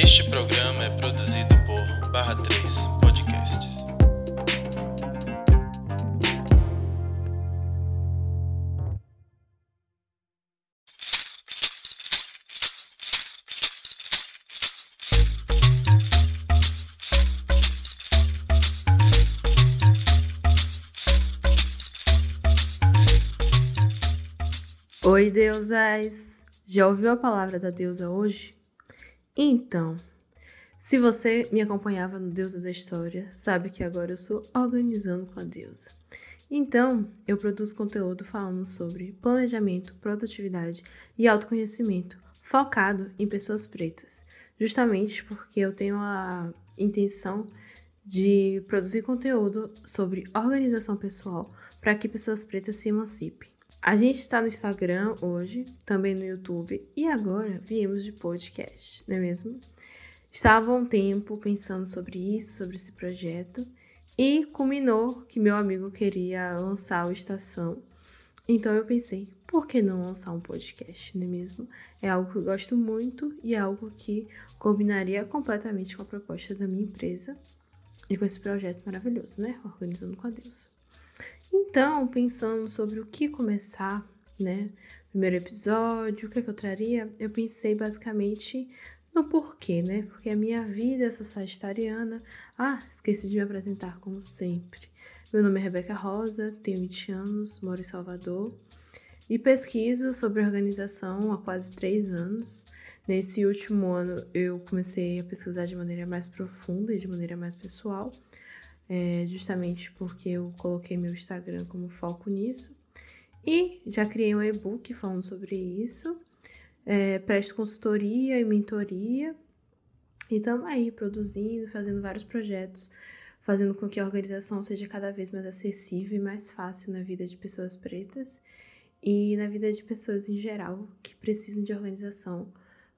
Este programa é produzido por Barra 3 Podcasts. Oi, deusas! Já ouviu a palavra da deusa hoje? Então, se você me acompanhava no Deusa da História, sabe que agora eu sou organizando com a deusa. Então, eu produzo conteúdo falando sobre planejamento, produtividade e autoconhecimento, focado em pessoas pretas, justamente porque eu tenho a intenção de produzir conteúdo sobre organização pessoal para que pessoas pretas se emancipem. A gente está no Instagram hoje, também no YouTube e agora viemos de podcast, não é mesmo? Estava um tempo pensando sobre isso, sobre esse projeto e culminou que meu amigo queria lançar o Estação. Então eu pensei, por que não lançar um podcast, não é mesmo? É algo que eu gosto muito e é algo que combinaria completamente com a proposta da minha empresa e com esse projeto maravilhoso, né? Organizando com a Deus. Então, pensando sobre o que começar, né? Primeiro episódio, o que, é que eu traria? Eu pensei basicamente no porquê, né? Porque a minha vida é sagitariana. Ah, esqueci de me apresentar como sempre. Meu nome é Rebeca Rosa, tenho 20 anos, moro em Salvador e pesquiso sobre organização há quase três anos. Nesse último ano, eu comecei a pesquisar de maneira mais profunda e de maneira mais pessoal é, justamente porque eu coloquei meu Instagram como foco nisso. E já criei um e-book falando sobre isso. É, presto consultoria e mentoria. E estamos aí produzindo, fazendo vários projetos, fazendo com que a organização seja cada vez mais acessível e mais fácil na vida de pessoas pretas e na vida de pessoas em geral que precisam de organização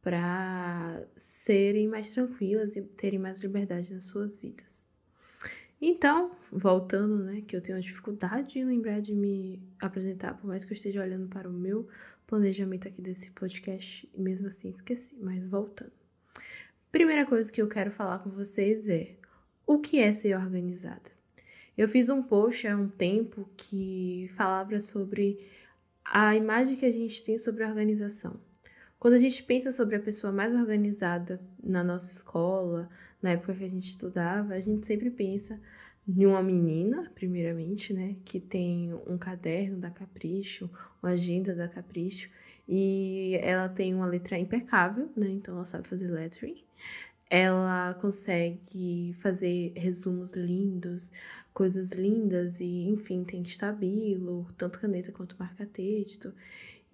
para serem mais tranquilas e terem mais liberdade nas suas vidas. Então, voltando, né, que eu tenho uma dificuldade em lembrar de me apresentar, por mais que eu esteja olhando para o meu planejamento aqui desse podcast, e mesmo assim esqueci, mas voltando. Primeira coisa que eu quero falar com vocês é o que é ser organizada. Eu fiz um post há um tempo que falava sobre a imagem que a gente tem sobre a organização. Quando a gente pensa sobre a pessoa mais organizada na nossa escola, na época que a gente estudava, a gente sempre pensa em uma menina, primeiramente, né, que tem um caderno da Capricho, uma agenda da Capricho, e ela tem uma letra impecável, né, então ela sabe fazer lettering. Ela consegue fazer resumos lindos, coisas lindas e, enfim, tem estabilo, tanto caneta quanto marca-texto.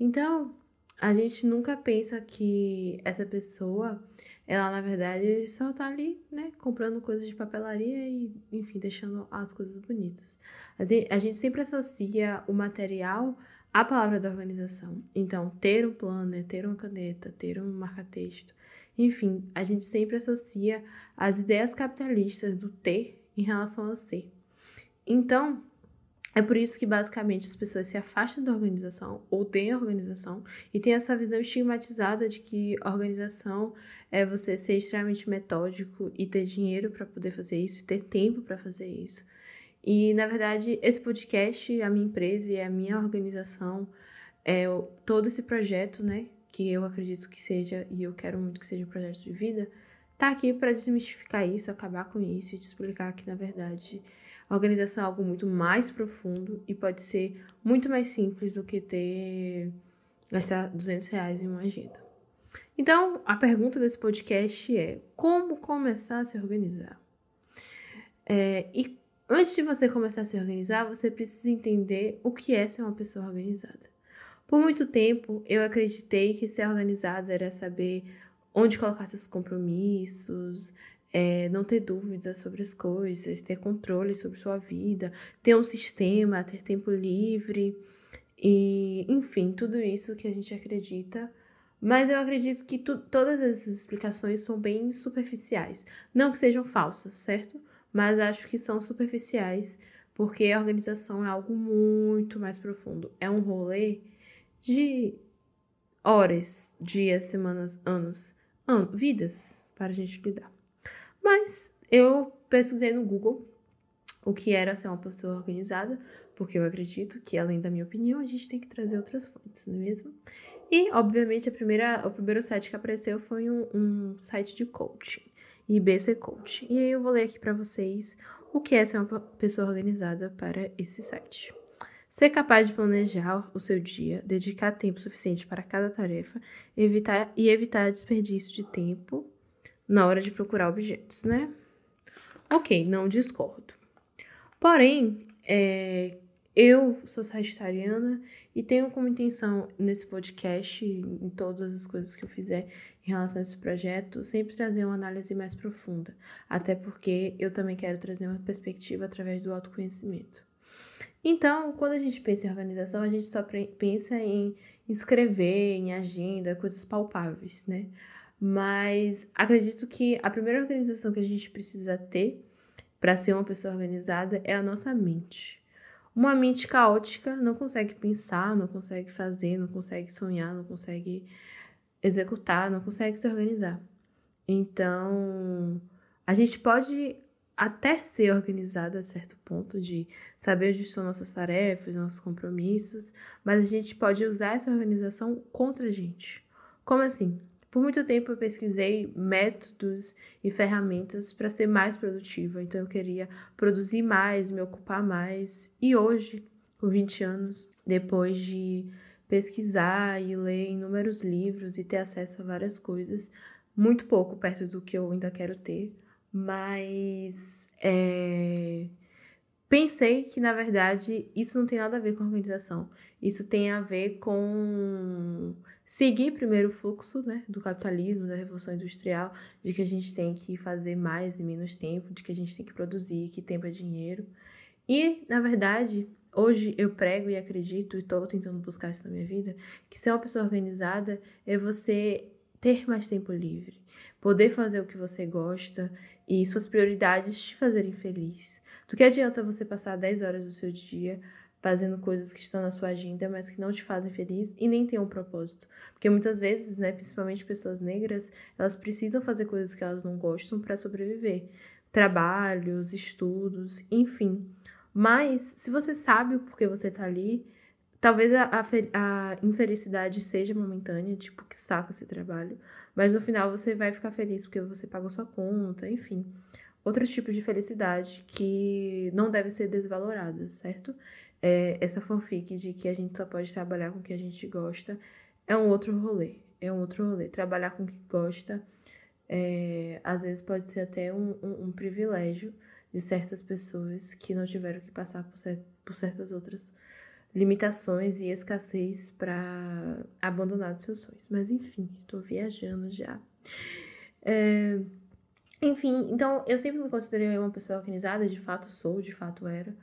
Então, a gente nunca pensa que essa pessoa ela, na verdade, só tá ali, né, comprando coisas de papelaria e, enfim, deixando as coisas bonitas. A gente sempre associa o material à palavra da organização. Então, ter um planner, ter uma caneta, ter um marca-texto, enfim, a gente sempre associa as ideias capitalistas do ter em relação ao ser. Então, é por isso que basicamente as pessoas se afastam da organização ou têm organização e têm essa visão estigmatizada de que organização é você ser extremamente metódico e ter dinheiro para poder fazer isso, ter tempo para fazer isso. E na verdade, esse podcast, a minha empresa e a minha organização, é todo esse projeto, né, que eu acredito que seja e eu quero muito que seja um projeto de vida, tá aqui para desmistificar isso, acabar com isso e te explicar que na verdade a organização é algo muito mais profundo e pode ser muito mais simples do que ter gastar 200 reais em uma agenda. Então, a pergunta desse podcast é: como começar a se organizar? É, e antes de você começar a se organizar, você precisa entender o que é ser uma pessoa organizada. Por muito tempo, eu acreditei que ser organizada era saber onde colocar seus compromissos, é, não ter dúvidas sobre as coisas, ter controle sobre sua vida, ter um sistema, ter tempo livre e, enfim, tudo isso que a gente acredita. Mas eu acredito que tu, todas essas explicações são bem superficiais. Não que sejam falsas, certo? Mas acho que são superficiais, porque a organização é algo muito mais profundo. É um rolê de horas, dias, semanas, anos, an vidas para a gente lidar. Mas eu pesquisei no Google o que era ser uma pessoa organizada, porque eu acredito que, além da minha opinião, a gente tem que trazer outras fontes, não é mesmo? E, obviamente, a primeira, o primeiro site que apareceu foi um, um site de coaching, IBC Coach. E aí eu vou ler aqui para vocês o que é ser uma pessoa organizada para esse site. Ser capaz de planejar o seu dia, dedicar tempo suficiente para cada tarefa evitar, e evitar desperdício de tempo na hora de procurar objetos, né? Ok, não discordo. Porém, é, eu sou sagitariana e tenho como intenção nesse podcast, em todas as coisas que eu fizer em relação a esse projeto, sempre trazer uma análise mais profunda. Até porque eu também quero trazer uma perspectiva através do autoconhecimento. Então, quando a gente pensa em organização, a gente só pensa em escrever, em agenda, coisas palpáveis, né? Mas acredito que a primeira organização que a gente precisa ter para ser uma pessoa organizada é a nossa mente. Uma mente caótica não consegue pensar, não consegue fazer, não consegue sonhar, não consegue executar, não consegue se organizar. Então, a gente pode até ser organizada a certo ponto de saber onde estão nossas tarefas, nossos compromissos, mas a gente pode usar essa organização contra a gente. Como assim? Por muito tempo eu pesquisei métodos e ferramentas para ser mais produtiva, então eu queria produzir mais, me ocupar mais. E hoje, com 20 anos, depois de pesquisar e ler inúmeros livros e ter acesso a várias coisas, muito pouco perto do que eu ainda quero ter, mas é, pensei que na verdade isso não tem nada a ver com organização. Isso tem a ver com seguir primeiro o fluxo né, do capitalismo, da revolução industrial, de que a gente tem que fazer mais em menos tempo, de que a gente tem que produzir, que tempo é dinheiro. E, na verdade, hoje eu prego e acredito, e estou tentando buscar isso na minha vida, que ser uma pessoa organizada é você ter mais tempo livre, poder fazer o que você gosta e suas prioridades te fazerem feliz. Do que adianta você passar 10 horas do seu dia fazendo coisas que estão na sua agenda, mas que não te fazem feliz e nem têm um propósito. Porque muitas vezes, né, principalmente pessoas negras, elas precisam fazer coisas que elas não gostam para sobreviver. Trabalhos, estudos, enfim. Mas se você sabe o porquê você tá ali, talvez a, a, a infelicidade seja momentânea, tipo, que saco esse trabalho. Mas no final você vai ficar feliz porque você pagou sua conta, enfim. Outros tipos de felicidade que não devem ser desvaloradas, certo? é, essa fanfic de que a gente só pode trabalhar com o que a gente gosta é um outro rolê. É um outro rolê. Trabalhar com o que gosta, é, às vezes pode ser até um, um, um, privilégio de certas pessoas que não tiveram que passar por, cer por certas outras limitações e escassez para abandonar os seus sonhos. Mas enfim, estou viajando já. É, enfim, então eu sempre me considerei uma pessoa organizada, de fato sou, de fato era.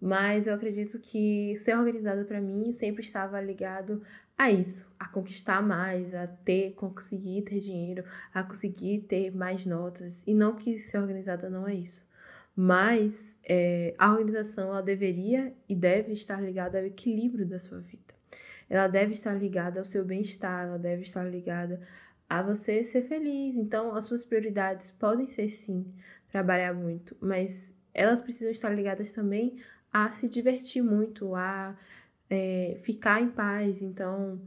Mas eu acredito que ser organizada para mim sempre estava ligado a isso, a conquistar mais, a ter, conseguir ter dinheiro, a conseguir ter mais notas. E não que ser organizada não é isso. Mas é, a organização ela deveria e deve estar ligada ao equilíbrio da sua vida. Ela deve estar ligada ao seu bem-estar, ela deve estar ligada a você ser feliz. Então, as suas prioridades podem ser sim trabalhar muito, mas elas precisam estar ligadas também a se divertir muito, a é, ficar em paz. Então,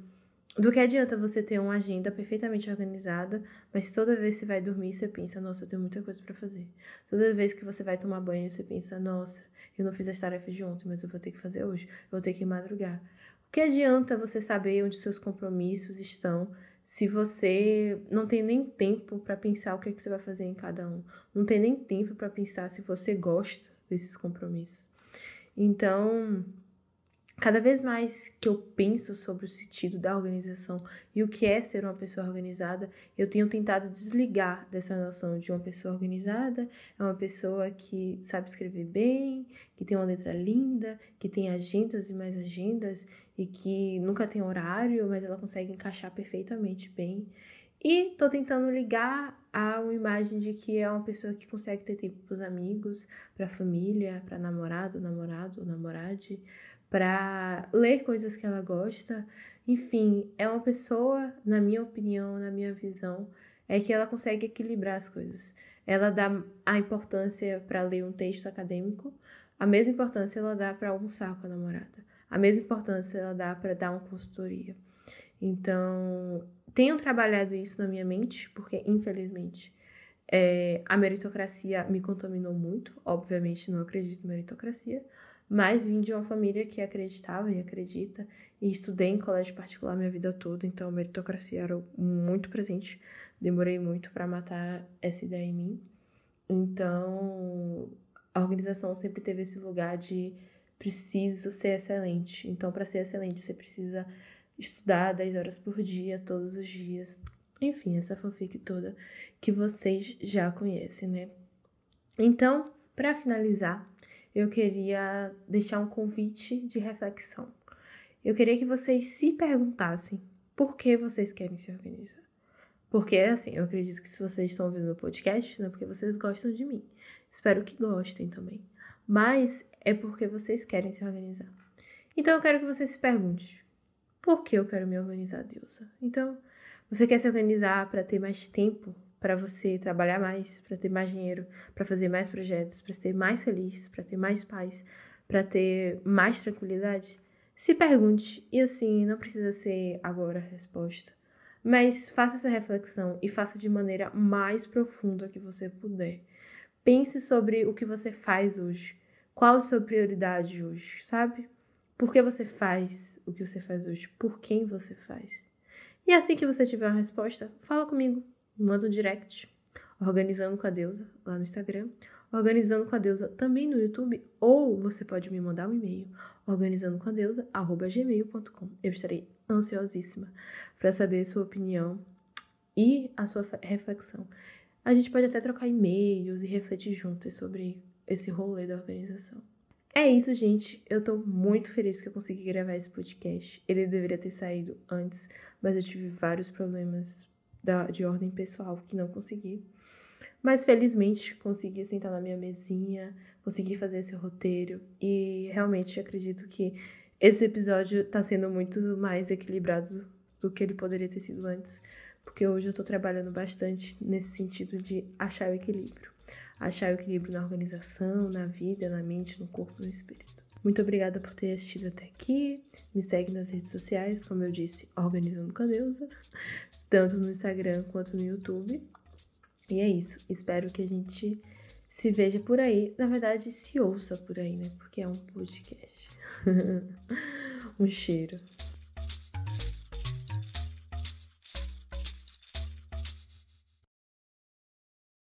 do que adianta você ter uma agenda perfeitamente organizada, mas toda vez que você vai dormir, você pensa, nossa, eu tenho muita coisa para fazer. Toda vez que você vai tomar banho, você pensa, nossa, eu não fiz as tarefas de ontem, mas eu vou ter que fazer hoje, eu vou ter que madrugar. O que adianta você saber onde seus compromissos estão se você não tem nem tempo para pensar o que, é que você vai fazer em cada um? Não tem nem tempo para pensar se você gosta desses compromissos. Então, cada vez mais que eu penso sobre o sentido da organização e o que é ser uma pessoa organizada, eu tenho tentado desligar dessa noção de uma pessoa organizada é uma pessoa que sabe escrever bem, que tem uma letra linda, que tem agendas e mais agendas e que nunca tem horário, mas ela consegue encaixar perfeitamente bem. E tô tentando ligar a uma imagem de que é uma pessoa que consegue ter tempo para os amigos, para a família, para namorado, namorado, namorade, para ler coisas que ela gosta. Enfim, é uma pessoa, na minha opinião, na minha visão, é que ela consegue equilibrar as coisas. Ela dá a importância para ler um texto acadêmico, a mesma importância ela dá para almoçar com a namorada, a mesma importância ela dá para dar uma consultoria. Então, tenho trabalhado isso na minha mente, porque infelizmente é, a meritocracia me contaminou muito. Obviamente, não acredito em meritocracia, mas vim de uma família que acreditava e acredita, e estudei em colégio particular minha vida toda, então a meritocracia era muito presente. Demorei muito para matar essa ideia em mim. Então, a organização sempre teve esse lugar de preciso ser excelente. Então, para ser excelente, você precisa estudar 10 horas por dia, todos os dias. Enfim, essa fanfic toda que vocês já conhecem, né? Então, para finalizar, eu queria deixar um convite de reflexão. Eu queria que vocês se perguntassem por que vocês querem se organizar. Porque, assim, eu acredito que se vocês estão ouvindo meu podcast, não é porque vocês gostam de mim. Espero que gostem também. Mas é porque vocês querem se organizar. Então eu quero que você se pergunte: por que eu quero me organizar, Deusa? Então, você quer se organizar para ter mais tempo para você trabalhar mais, para ter mais dinheiro, para fazer mais projetos, para ser mais feliz, para ter mais paz, para ter mais tranquilidade? Se pergunte, e assim, não precisa ser agora a resposta, mas faça essa reflexão e faça de maneira mais profunda que você puder. Pense sobre o que você faz hoje. Qual a sua prioridade hoje, sabe? Por que você faz o que você faz hoje? Por quem você faz? E assim que você tiver uma resposta, fala comigo manda um direct, organizando com a deusa lá no Instagram, organizando com a deusa também no YouTube, ou você pode me mandar um e-mail, organizando com a deusa, gmail.com. Eu estarei ansiosíssima para saber sua opinião e a sua reflexão. A gente pode até trocar e-mails e refletir juntos sobre esse rolê da organização. É isso, gente. Eu tô muito feliz que eu consegui gravar esse podcast. Ele deveria ter saído antes, mas eu tive vários problemas da, de ordem pessoal que não consegui. Mas felizmente consegui sentar na minha mesinha, consegui fazer esse roteiro e realmente acredito que esse episódio tá sendo muito mais equilibrado do que ele poderia ter sido antes, porque hoje eu tô trabalhando bastante nesse sentido de achar o equilíbrio. Achar o equilíbrio na organização, na vida, na mente, no corpo, no espírito. Muito obrigada por ter assistido até aqui. Me segue nas redes sociais, como eu disse, Organizando com a Deusa tanto no Instagram quanto no YouTube. E é isso. Espero que a gente se veja por aí. Na verdade, se ouça por aí, né? Porque é um podcast. um cheiro.